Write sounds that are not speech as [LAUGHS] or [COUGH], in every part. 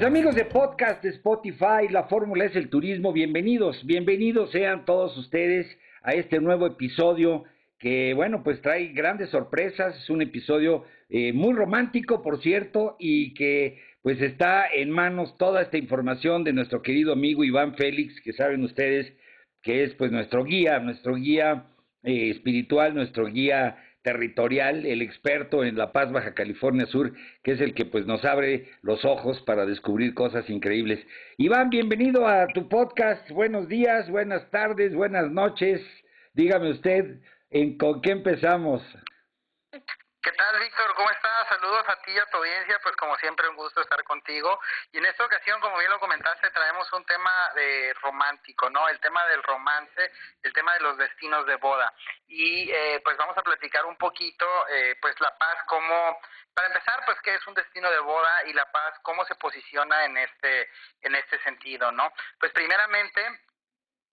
Pues amigos de podcast de Spotify, la fórmula es el turismo, bienvenidos, bienvenidos sean todos ustedes a este nuevo episodio que bueno, pues trae grandes sorpresas, es un episodio eh, muy romántico, por cierto, y que pues está en manos toda esta información de nuestro querido amigo Iván Félix, que saben ustedes que es pues nuestro guía, nuestro guía eh, espiritual, nuestro guía territorial, el experto en La Paz, Baja California Sur, que es el que pues nos abre los ojos para descubrir cosas increíbles. Iván, bienvenido a tu podcast. Buenos días, buenas tardes, buenas noches. Dígame usted, ¿en con qué empezamos? ¿Qué tal, Víctor? ¿Cómo estás? Saludos a ti y a tu audiencia, pues como siempre un gusto estar contigo. Y en esta ocasión, como bien lo comentaste, traemos un tema de romántico, ¿no? El tema del romance, el tema de los destinos de boda. Y eh, pues vamos a platicar un poquito, eh, pues La Paz, cómo, para empezar, pues qué es un destino de boda y La Paz, cómo se posiciona en este, en este sentido, ¿no? Pues primeramente,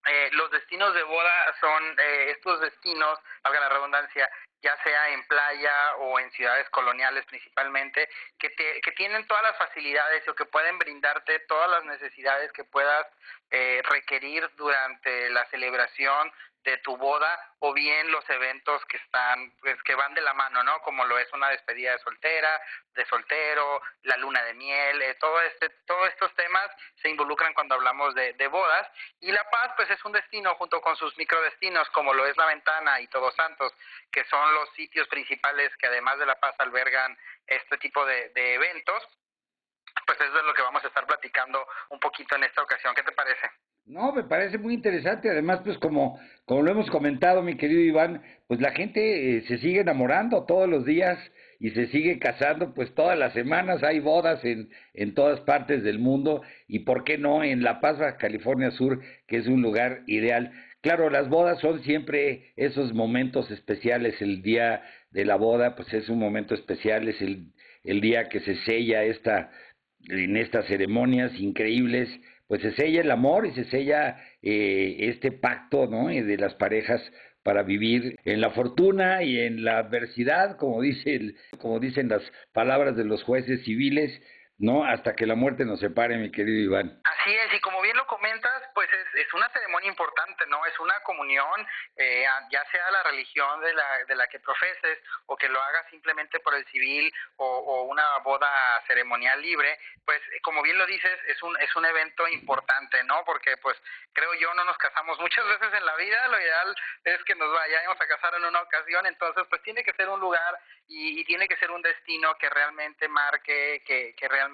eh, los destinos de boda son eh, estos destinos, valga la redundancia, ya sea en playa o en ciudades coloniales principalmente, que, te, que tienen todas las facilidades o que pueden brindarte todas las necesidades que puedas eh, requerir durante la celebración de tu boda o bien los eventos que están pues, que van de la mano no como lo es una despedida de soltera de soltero la luna de miel eh, todo este todos estos temas se involucran cuando hablamos de, de, bodas. Y la paz pues es un destino junto con sus microdestinos como lo es la ventana y todos santos que son los sitios principales que además de la paz albergan este tipo de, de eventos. Pues eso es lo que vamos a estar platicando un poquito en esta ocasión. Qué te parece no, me parece muy interesante. Además, pues como, como lo hemos comentado, mi querido Iván, pues la gente eh, se sigue enamorando todos los días y se sigue casando, pues todas las semanas. Hay bodas en, en todas partes del mundo y por qué no en La Paz, California Sur, que es un lugar ideal. Claro, las bodas son siempre esos momentos especiales, el día de la boda, pues es un momento especial, es el, el día que se sella esta, en estas ceremonias increíbles pues se sella el amor y se sella eh, este pacto ¿no? de las parejas para vivir en la fortuna y en la adversidad, como, dice el, como dicen las palabras de los jueces civiles, ¿no? Hasta que la muerte nos separe, mi querido Iván. Así es, y como bien lo comentas, pues es, es una ceremonia importante, ¿no? Es una comunión, eh, ya sea la religión de la, de la que profeses o que lo hagas simplemente por el civil o, o una boda ceremonial libre, pues como bien lo dices, es un, es un evento importante, ¿no? Porque pues creo yo no nos casamos muchas veces en la vida, lo ideal es que nos vayamos a casar en una ocasión, entonces pues tiene que ser un lugar y, y tiene que ser un destino que realmente marque, que, que realmente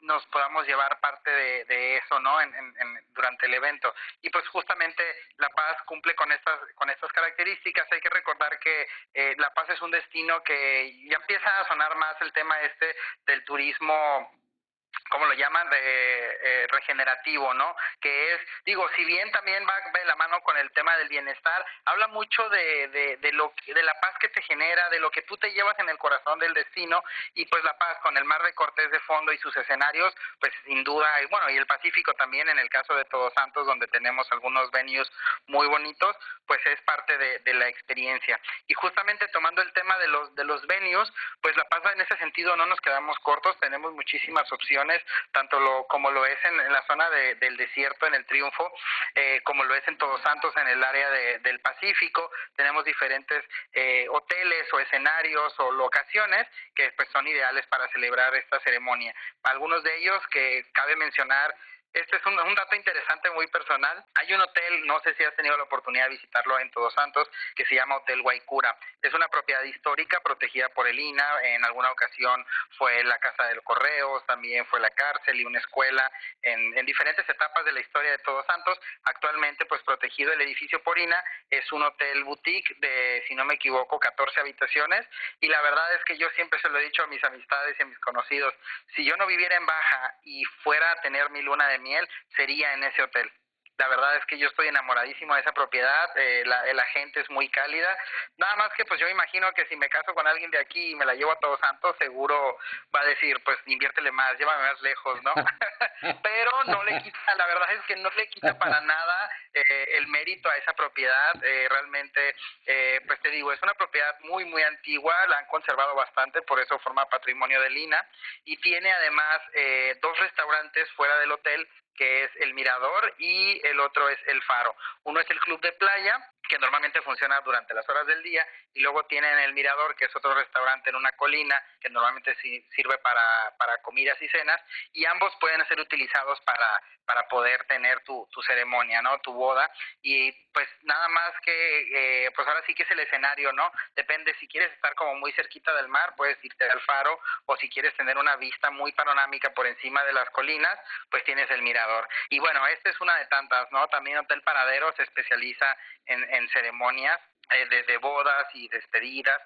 nos podamos llevar parte de, de eso, ¿no? En, en, durante el evento. Y pues justamente La Paz cumple con estas con estas características. Hay que recordar que eh, La Paz es un destino que ya empieza a sonar más el tema este del turismo ¿cómo lo llaman? De, eh, regenerativo, ¿no? Que es, digo, si bien también va de la mano con el tema del bienestar, habla mucho de, de, de, lo, de la paz que te genera, de lo que tú te llevas en el corazón del destino, y pues la paz con el mar de Cortés de fondo y sus escenarios, pues sin duda, y bueno, y el Pacífico también en el caso de Todos Santos, donde tenemos algunos venues muy bonitos, pues es parte de, la experiencia. Y justamente tomando el tema de los, de los venues, pues la paz en ese sentido no nos quedamos cortos, tenemos muchísimas opciones tanto lo, como lo es en, la zona del desierto, en el Triunfo, eh, como lo es en Todos Santos, en el área del Pacífico. Tenemos diferentes eh, hoteles o escenarios o locaciones que pues, son ideales para celebrar esta ceremonia. Algunos de ellos que cabe mencionar este es un, dato interesante, muy personal. Hay un hotel, no sé si has tenido la oportunidad de visitarlo en Todos Santos, que se llama Hotel Guaycura. Es una propiedad histórica protegida por el INA. En alguna ocasión fue la Casa del Correos, también fue la cárcel y una escuela en, en diferentes etapas de la historia de Todos Santos. Actualmente, pues protegido el edificio por INA, es un hotel boutique de, si no me equivoco, 14 habitaciones. Y la verdad es que yo siempre se lo he dicho a mis amistades y a mis conocidos, si yo no viviera en Baja y fuera a tener mi luna de miel sería en ese hotel. La verdad es que yo estoy enamoradísimo de esa propiedad, eh, la, la, gente es muy cálida. Nada más que pues yo imagino que si me caso con alguien de aquí y me la llevo a Todos Santos, seguro va a decir, pues inviértele más, llévame más lejos, ¿no? [LAUGHS] Pero no le quita, la verdad es que no le quita para nada eh, el mérito a esa propiedad. Eh, realmente, eh, pues te digo, es una propiedad muy, muy antigua, la han conservado bastante, por eso forma patrimonio de Lina. Y tiene además eh, dos restaurantes fuera del hotel que es el Mirador y el otro es el Faro. Uno es el Club de Playa, que normalmente funciona durante las horas del día, y luego tienen el Mirador, que es otro restaurante en una colina, que normalmente sirve para, para comidas y cenas, y ambos pueden ser utilizados para, para poder tener tu, tu ceremonia, ¿no? Tu boda, y pues nada más que, eh, pues ahora sí que es el escenario, ¿no? Depende, si quieres estar como muy cerquita del mar, puedes irte al faro, o si quieres tener una vista muy panorámica por encima de las colinas, pues tienes el Mirador y bueno, esta es una de tantas, ¿no? También Hotel Paradero se especializa en, en ceremonias eh, de, de, bodas y despedidas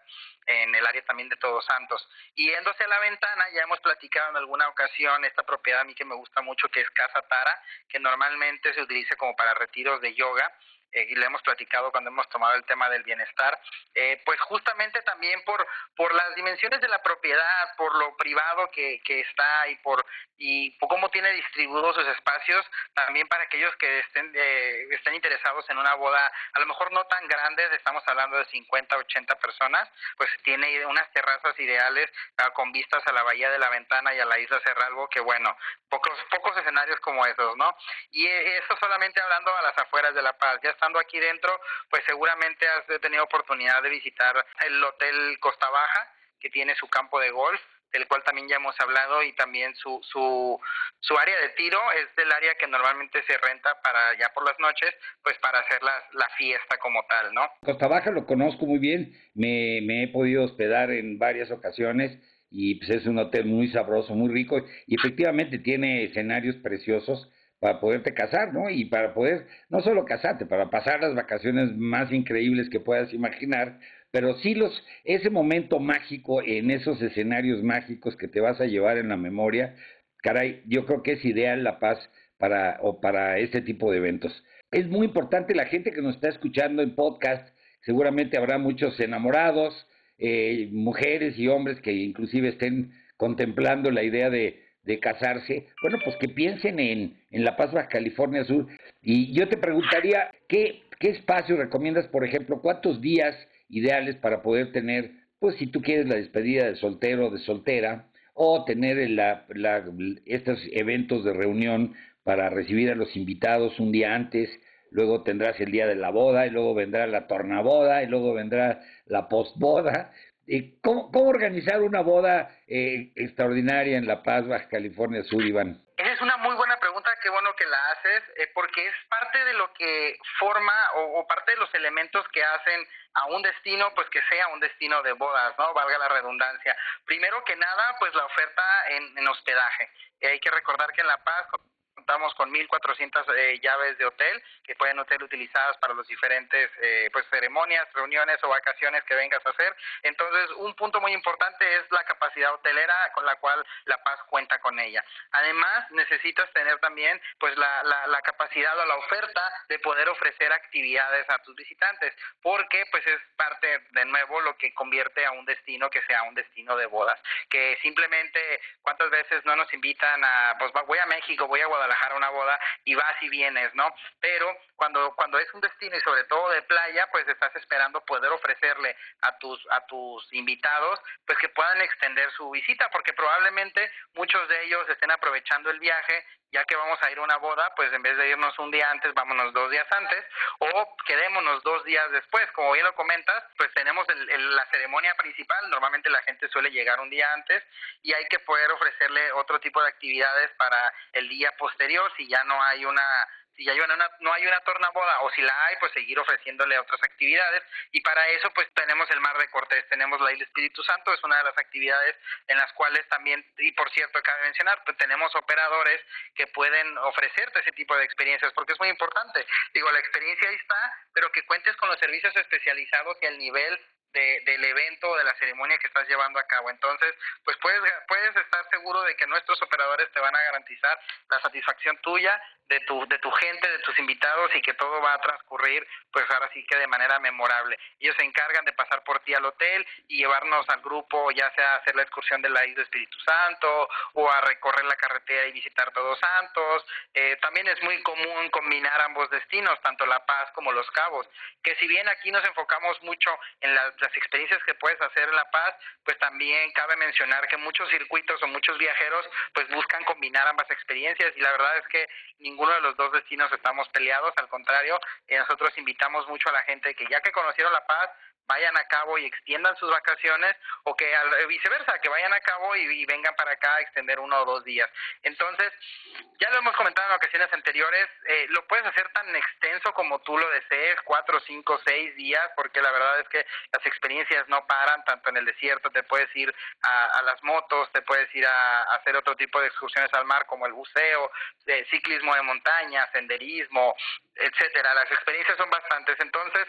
en el área también de Todos Santos. Y yéndose a la ventana, ya hemos platicado en alguna ocasión esta propiedad a mí que me gusta mucho, que es Casa Tara, que normalmente se utiliza como para retiros de yoga eh, y le hemos platicado cuando hemos tomado el tema del bienestar, eh, pues justamente también por, por las dimensiones de la propiedad, por lo privado que, que está y por, y por cómo tiene distribuidos sus espacios, también para aquellos que estén, eh, estén interesados en una boda, a lo mejor no tan grandes, estamos hablando de 50, 80 personas, pues tiene unas terrazas ideales uh, con vistas a la bahía de la ventana y a la isla Cerralbo, que bueno, pocos, pocos escenarios como esos, ¿no? Y eso solamente hablando a las afueras de La Paz, ya está estando aquí dentro, pues seguramente has tenido oportunidad de visitar el Hotel Costa Baja, que tiene su campo de golf, del cual también ya hemos hablado, y también su, su, su área de tiro. Es del área que normalmente se renta para ya por las noches, pues para hacer la, la fiesta como tal, ¿no? Costa Baja lo conozco muy bien, me, me he podido hospedar en varias ocasiones y pues es un hotel muy sabroso, muy rico. Y efectivamente tiene escenarios preciosos para poderte casar, ¿no? Y para poder, no solo casarte, para pasar las vacaciones más increíbles que puedas imaginar, pero sí los, ese momento mágico en esos escenarios mágicos que te vas a llevar en la memoria, caray, yo creo que es ideal La Paz para, o para este tipo de eventos. Es muy importante la gente que nos está escuchando en podcast, seguramente habrá muchos enamorados, eh, mujeres y hombres que inclusive estén contemplando la idea de de casarse, bueno, pues que piensen en, en La Paz, Baja California Sur. Y yo te preguntaría, ¿qué, ¿qué espacio recomiendas, por ejemplo, cuántos días ideales para poder tener, pues si tú quieres la despedida de soltero o de soltera, o tener la, la, estos eventos de reunión para recibir a los invitados un día antes, luego tendrás el día de la boda, y luego vendrá la tornaboda, y luego vendrá la postboda, ¿Cómo, ¿Cómo, organizar una boda eh, extraordinaria en La Paz, Baja California Sur, Iván? Esa es una muy buena pregunta, qué bueno que la haces, eh, porque es parte de lo que forma o, o, parte de los elementos que hacen a un destino, pues que sea un destino de bodas, ¿no? Valga la redundancia. Primero que nada, pues la oferta en, en hospedaje. hay que recordar que en La Paz contamos con 1.400 eh, llaves de hotel que pueden ser utilizadas para los diferentes eh, pues ceremonias, reuniones o vacaciones que vengas a hacer. Entonces, un punto muy importante es la capacidad hotelera con la cual La Paz cuenta con ella. Además, necesitas tener también pues la, la, la capacidad o la oferta de poder ofrecer actividades a tus visitantes, porque pues es parte de nuevo lo que convierte a un destino que sea un destino de bodas, que simplemente cuántas veces no nos invitan a pues voy a México, voy a Guadalajara Guadalajara una boda y vas y vienes, ¿no? Pero cuando cuando es un destino y sobre todo de playa, pues estás esperando poder ofrecerle a tus a tus invitados pues que puedan extender su visita porque probablemente muchos de ellos estén aprovechando el viaje ya que vamos a ir a una boda, pues en vez de irnos un día antes, vámonos dos días antes, o quedémonos dos días después, como bien lo comentas, pues tenemos la ceremonia principal, normalmente la gente suele llegar un día antes y hay que poder ofrecerle otro tipo de actividades para el día posterior si ya no hay una si ya hay una, no hay una tornaboda o si la hay, pues seguir ofreciéndole otras actividades. Y para eso, pues tenemos el Mar de Cortés, tenemos la Isla Espíritu Santo, es una de las actividades en las cuales también, y por cierto, cabe mencionar, pues tenemos operadores que pueden ofrecerte ese tipo de experiencias, porque es muy importante. Digo, la experiencia ahí está, pero que cuentes con los servicios especializados y el nivel de, del evento o de la ceremonia que estás llevando a cabo. Entonces, pues puedes, puedes estar seguro de que nuestros operadores te van a garantizar la satisfacción tuya, de tu, de tu gente, de tus invitados y que todo va a transcurrir, pues ahora sí que de manera memorable. Ellos se encargan de pasar por ti al hotel y llevarnos al grupo, ya sea a hacer la excursión de la isla Espíritu Santo o a recorrer la carretera y visitar Todos Santos. Eh, también es muy común combinar ambos destinos, tanto La Paz como Los Cabos, que si bien aquí nos enfocamos mucho en las las experiencias que puedes hacer en La Paz, pues también cabe mencionar que muchos circuitos o muchos viajeros pues buscan combinar ambas experiencias y la verdad es que ninguno de los dos destinos estamos peleados, al contrario, eh, nosotros invitamos mucho a la gente que ya que conocieron La Paz, vayan a cabo y extiendan sus vacaciones o que viceversa, que vayan a cabo y, vengan para acá a extender uno o dos días. Entonces, ya lo hemos comentado en ocasiones anteriores, eh, lo puedes hacer tan extenso como tú lo desees, cuatro, cinco, seis días, porque la verdad es que las experiencias no paran, tanto en el desierto, te puedes ir a, las motos, te puedes ir a, hacer otro tipo de excursiones al mar como el buceo, de ciclismo de montaña, senderismo, etcétera. Las experiencias son bastantes. Entonces,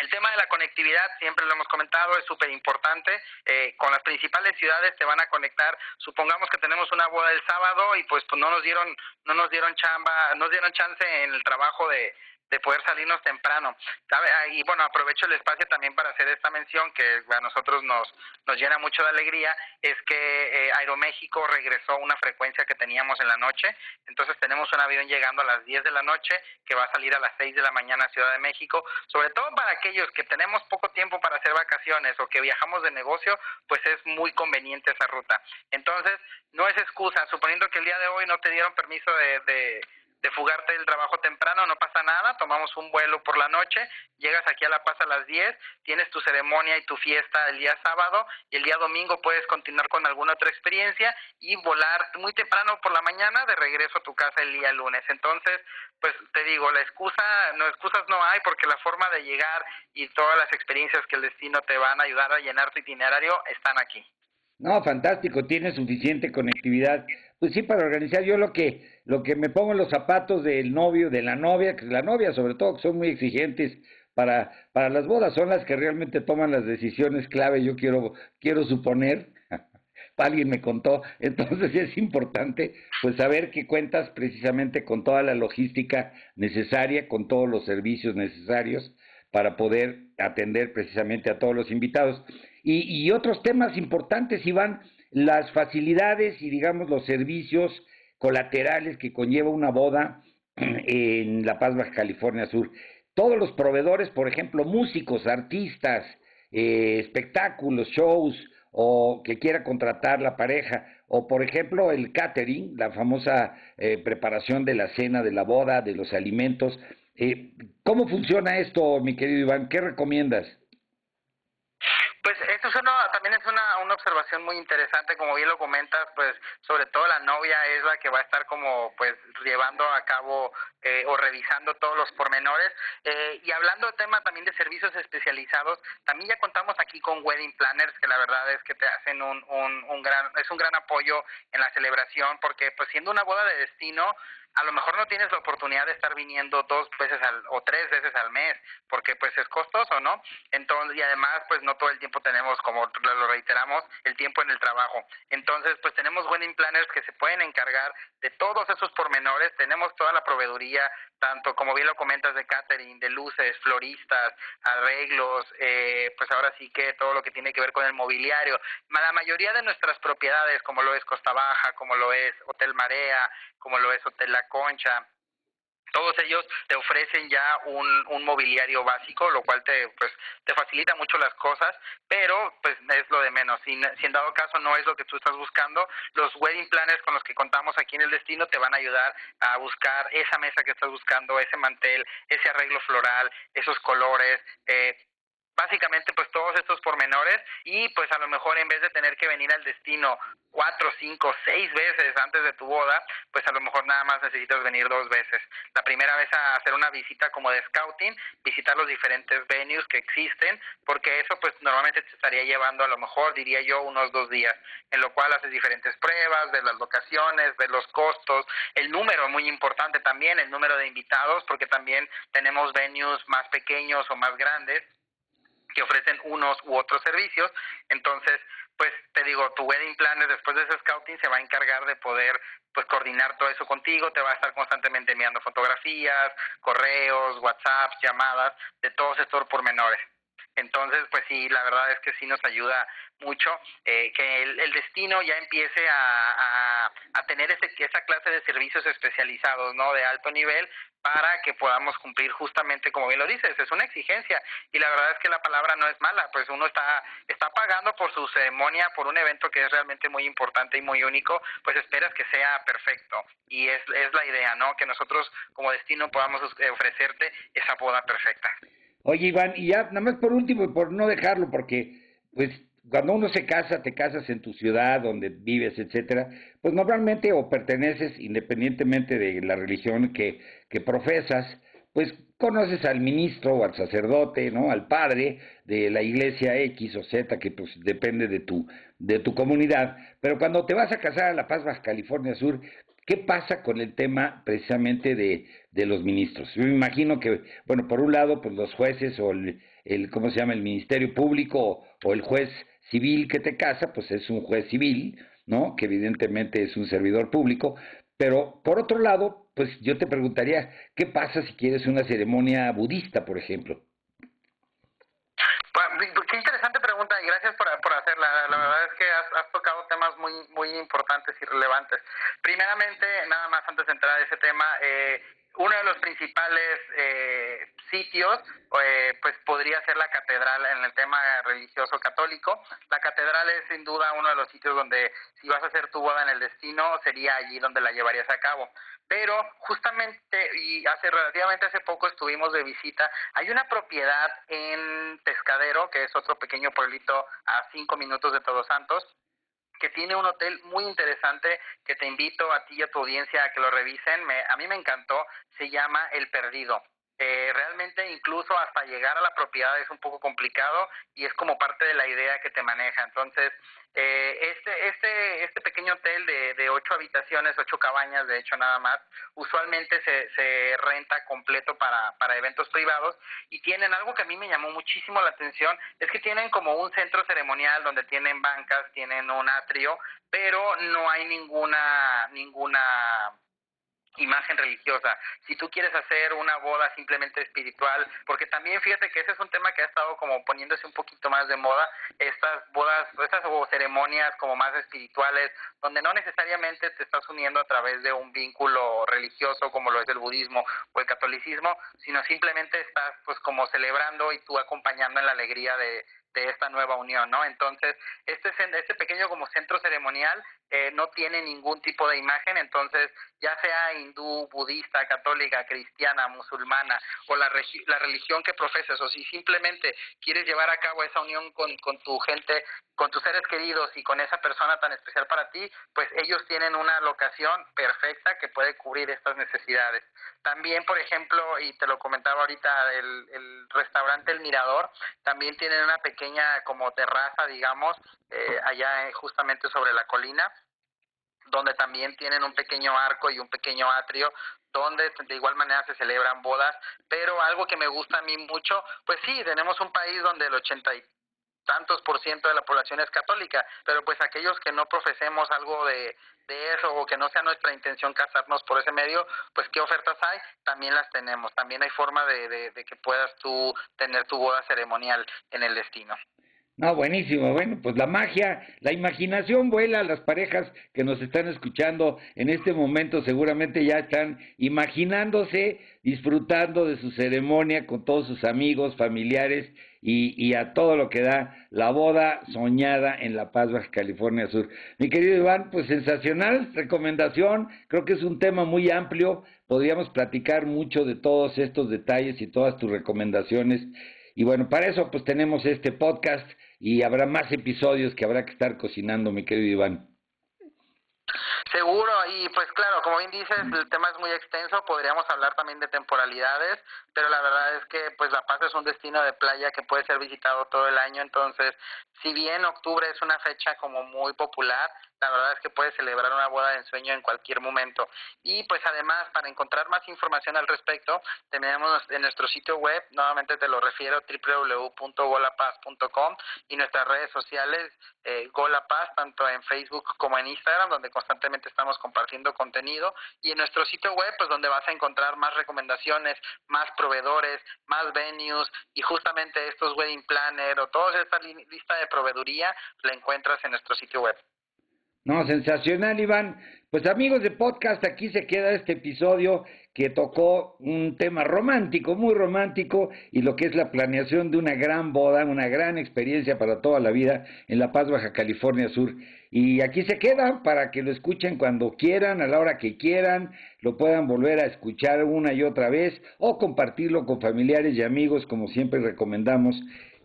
el tema de la conectividad, siempre lo hemos comentado, es súper importante. Eh, con las principales ciudades te van a conectar. Supongamos que tenemos una boda el sábado y pues, pues no nos dieron, no nos dieron chamba, nos dieron chance en el trabajo de, de poder salirnos temprano. Ah, y bueno, aprovecho el espacio también para hacer esta mención que a nosotros nos, nos llena mucho de alegría, es que eh, Aeroméxico regresó una frecuencia que teníamos en la noche, entonces tenemos un avión llegando a las 10 de la noche que va a salir a las 6 de la mañana a Ciudad de México, sobre todo para aquellos que tenemos poco tiempo para hacer vacaciones o que viajamos de negocio, pues es muy conveniente esa ruta. Entonces, no es excusa, suponiendo que el día de hoy no te dieron permiso de de fugarte del trabajo temprano, no pasa nada, tomamos un vuelo por la noche, llegas aquí a La Paz a las 10, tienes tu ceremonia y tu fiesta el día sábado y el día domingo puedes continuar con alguna otra experiencia y volar muy temprano por la mañana de regreso a tu casa el día lunes. Entonces, pues te digo, la excusa, no excusas no hay porque la forma de llegar y todas las experiencias que el destino te van a ayudar a llenar tu itinerario están aquí. No, fantástico, tiene suficiente conectividad. Pues sí, para organizar yo lo que lo que me pongo en los zapatos del novio, de la novia, que la novia sobre todo, que son muy exigentes para, para las bodas, son las que realmente toman las decisiones clave, yo quiero, quiero suponer, [LAUGHS] alguien me contó, entonces es importante pues saber que cuentas precisamente con toda la logística necesaria, con todos los servicios necesarios para poder atender precisamente a todos los invitados. Y, y otros temas importantes, Iván, las facilidades y digamos los servicios colaterales que conlleva una boda [CLEARS THROAT] en La Paz, Baja California Sur. Todos los proveedores, por ejemplo, músicos, artistas, eh, espectáculos, shows, o que quiera contratar la pareja, o por ejemplo el catering, la famosa eh, preparación de la cena, de la boda, de los alimentos. Eh, ¿Cómo funciona esto, mi querido Iván? ¿Qué recomiendas? Pues eso es también es una, una observación muy interesante, como bien lo comentas, pues sobre todo la novia es la que va a estar como pues llevando a cabo eh, o revisando todos los pormenores. Eh, y hablando de tema también de servicios especializados, también ya contamos aquí con wedding planners, que la verdad es que te hacen un, un, un gran, es un gran apoyo en la celebración, porque pues siendo una boda de destino, a lo mejor no tienes la oportunidad de estar viniendo dos veces al, o tres veces al mes, porque pues es costoso, ¿no? Entonces, y además, pues no todo el tiempo tenemos, como lo reiteramos, el tiempo en el trabajo. Entonces, pues tenemos wedding planners que se pueden encargar de todos esos pormenores. Tenemos toda la proveeduría, tanto como bien lo comentas de catering, de luces, floristas, arreglos, eh, pues ahora sí que todo lo que tiene que ver con el mobiliario. La mayoría de nuestras propiedades, como lo es Costa Baja, como lo es Hotel Marea, como lo es Hotel La Concha, todos ellos te ofrecen ya un, un mobiliario básico, lo cual te pues te facilita mucho las cosas, pero pues es lo de menos. Si, en dado caso no es lo que tú estás buscando, los wedding planners con los que contamos aquí en el destino te van a ayudar a buscar esa mesa que estás buscando, ese mantel, ese arreglo floral, esos colores, eh, básicamente pues todos estos pormenores y pues a lo mejor en vez de tener que venir al destino cuatro, cinco, seis veces antes de tu boda, pues a lo mejor nada más necesitas venir dos veces. La primera vez a hacer una visita como de scouting, visitar los diferentes venues que existen, porque eso pues normalmente te estaría llevando a lo mejor, diría yo, unos dos días, en lo cual haces diferentes pruebas, de las locaciones, de los costos, el número muy importante también, el número de invitados, porque también tenemos venues más pequeños o más grandes que ofrecen unos u otros servicios. Entonces, pues te digo, tu wedding planner después de ese scouting se va a encargar de poder pues coordinar todo eso contigo, te va a estar constantemente enviando fotografías, correos, WhatsApp, llamadas, de todos estos pormenores. Entonces, pues sí, la verdad es que sí nos ayuda mucho eh, que el, destino ya empiece a, a, tener ese, esa clase de servicios especializados, ¿no? De alto nivel para que podamos cumplir justamente como bien lo dices, es una exigencia y la verdad es que la palabra no es mala, pues uno está está pagando por su ceremonia, por un evento que es realmente muy importante y muy único, pues esperas que sea perfecto y es, es la idea, ¿no? Que nosotros como destino podamos ofrecerte esa boda perfecta. Oye, Iván, y ya, nada más por último, por no dejarlo, porque, pues, cuando uno se casa, te casas en tu ciudad, donde vives, etcétera, pues normalmente o perteneces, independientemente de la religión que, que profesas, pues conoces al ministro o al sacerdote, ¿no? Al padre de la iglesia X o Z, que pues depende de tu, de tu comunidad. Pero cuando te vas a casar a La Paz, Baja California Sur, ¿Qué pasa con el tema precisamente de, de los ministros? Yo me imagino que, bueno, por un lado, pues los jueces o el, el ¿cómo se llama?, el Ministerio Público o, el juez civil que te casa, pues es un juez civil, ¿no? Que evidentemente es un servidor público. Pero por otro lado, pues yo te preguntaría, ¿qué pasa si quieres una ceremonia budista, por ejemplo? Qué interesante pregunta y gracias por, por hacerla. La verdad es que has, tocado temas muy importantes y relevantes. Primeramente, nada más antes de entrar a ese tema, eh, uno de los principales eh, sitios eh, pues podría ser la catedral en el tema religioso católico. La catedral es sin duda uno de los sitios donde si vas a hacer tu boda en el destino sería allí donde la llevarías a cabo. Pero justamente y hace relativamente hace poco estuvimos de visita. Hay una propiedad en Pescadero que es otro pequeño pueblito a cinco minutos de Todos Santos que tiene un hotel muy interesante que te invito a ti y a tu audiencia a que lo revisen. Me, a mí me encantó, se llama El Perdido. Eh, realmente incluso hasta llegar a la propiedad es un poco complicado y es como parte de la idea que te maneja. Entonces, eh, este, este, este pequeño hotel de, de ocho habitaciones, ocho cabañas, de hecho nada más, usualmente se, se renta completo para, para eventos privados y tienen algo que a mí me llamó muchísimo la atención, es que tienen como un centro ceremonial donde tienen bancas, tienen un atrio, pero no hay ninguna, ninguna imagen religiosa, si tú quieres hacer una boda simplemente espiritual, porque también fíjate que ese es un tema que ha estado como poniéndose un poquito más de moda, estas bodas, estas ceremonias como más espirituales, donde no necesariamente te estás uniendo a través de un vínculo religioso como lo es el budismo o el catolicismo, sino simplemente estás pues como celebrando y tú acompañando en la alegría de, de esta nueva unión, ¿no? Entonces, este, este pequeño como centro ceremonial eh, no tiene ningún tipo de imagen, entonces, ya sea hindú, budista, católica, cristiana, musulmana, o la, la religión que profeses, o si simplemente quieres llevar a cabo esa unión con, con tu gente, con tus seres queridos y con esa persona tan especial para ti, pues ellos tienen una locación perfecta que puede cubrir estas necesidades. También, por ejemplo, y te lo comentaba ahorita, el, el restaurante El Mirador, también tienen una pequeña como terraza, digamos, eh, allá justamente sobre la colina, donde también tienen un pequeño arco y un pequeño atrio donde de igual manera se celebran bodas, pero algo que me gusta a mí mucho, pues sí, tenemos un país donde el 80 tantos por ciento de la población es católica, pero pues aquellos que no profesemos algo de, de eso o que no sea nuestra intención casarnos por ese medio, pues qué ofertas hay, también las tenemos, también hay forma de, de que puedas tú tener tu boda ceremonial en el destino. No, buenísimo. Bueno, pues la magia, la imaginación vuela. Las parejas que nos están escuchando en este momento seguramente ya están imaginándose, disfrutando de su ceremonia con todos sus amigos, familiares y, y a todo lo que da la boda soñada en La Paz, Baja California Sur. Mi querido Iván, pues sensacional recomendación. Creo que es un tema muy amplio. Podríamos platicar mucho de todos estos detalles y todas tus recomendaciones. Y bueno, para eso pues tenemos este podcast y habrá más episodios que habrá que estar cocinando, mi querido Iván. Seguro, y pues claro, como bien dices, el tema es muy extenso, podríamos hablar también de temporalidades, pero la verdad es que pues La Paz es un destino de playa que puede ser visitado todo el año, entonces si bien octubre es una fecha como muy popular, la verdad es que puedes celebrar una boda de ensueño en cualquier momento. Y pues además, para encontrar más información al respecto, tenemos en nuestro sitio web, nuevamente te lo refiero, www.golapaz.com y nuestras redes sociales, eh, Golapaz, tanto en Facebook como en Instagram, donde constantemente estamos compartiendo contenido. Y en nuestro sitio web, pues donde vas a encontrar más recomendaciones, más proveedores, más venues y justamente estos wedding planner o toda esta lista de proveeduría, la encuentras en nuestro sitio web. No, sensacional, Iván. Pues amigos de podcast, aquí se queda este episodio que tocó un tema romántico, muy romántico, y lo que es la planeación de una gran boda, una gran experiencia para toda la vida en La Paz, Baja California Sur. Y aquí se queda para que lo escuchen cuando quieran, a la hora que quieran, lo puedan volver a escuchar una y otra vez o compartirlo con familiares y amigos, como siempre recomendamos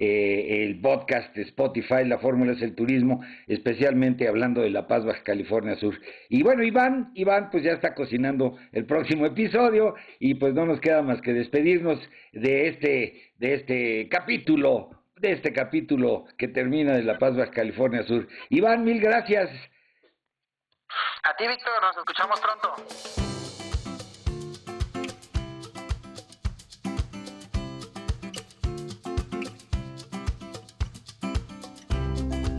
eh, el podcast Spotify, La Fórmula es el Turismo, especialmente hablando de La Paz, Baja California Sur. Y bueno, Iván, Iván pues ya está cocinando el próximo episodio y pues no nos queda más que despedirnos de este, de este capítulo, de este capítulo que termina de La Paz, Baja California Sur. Iván, mil gracias. A ti, Víctor, nos escuchamos pronto.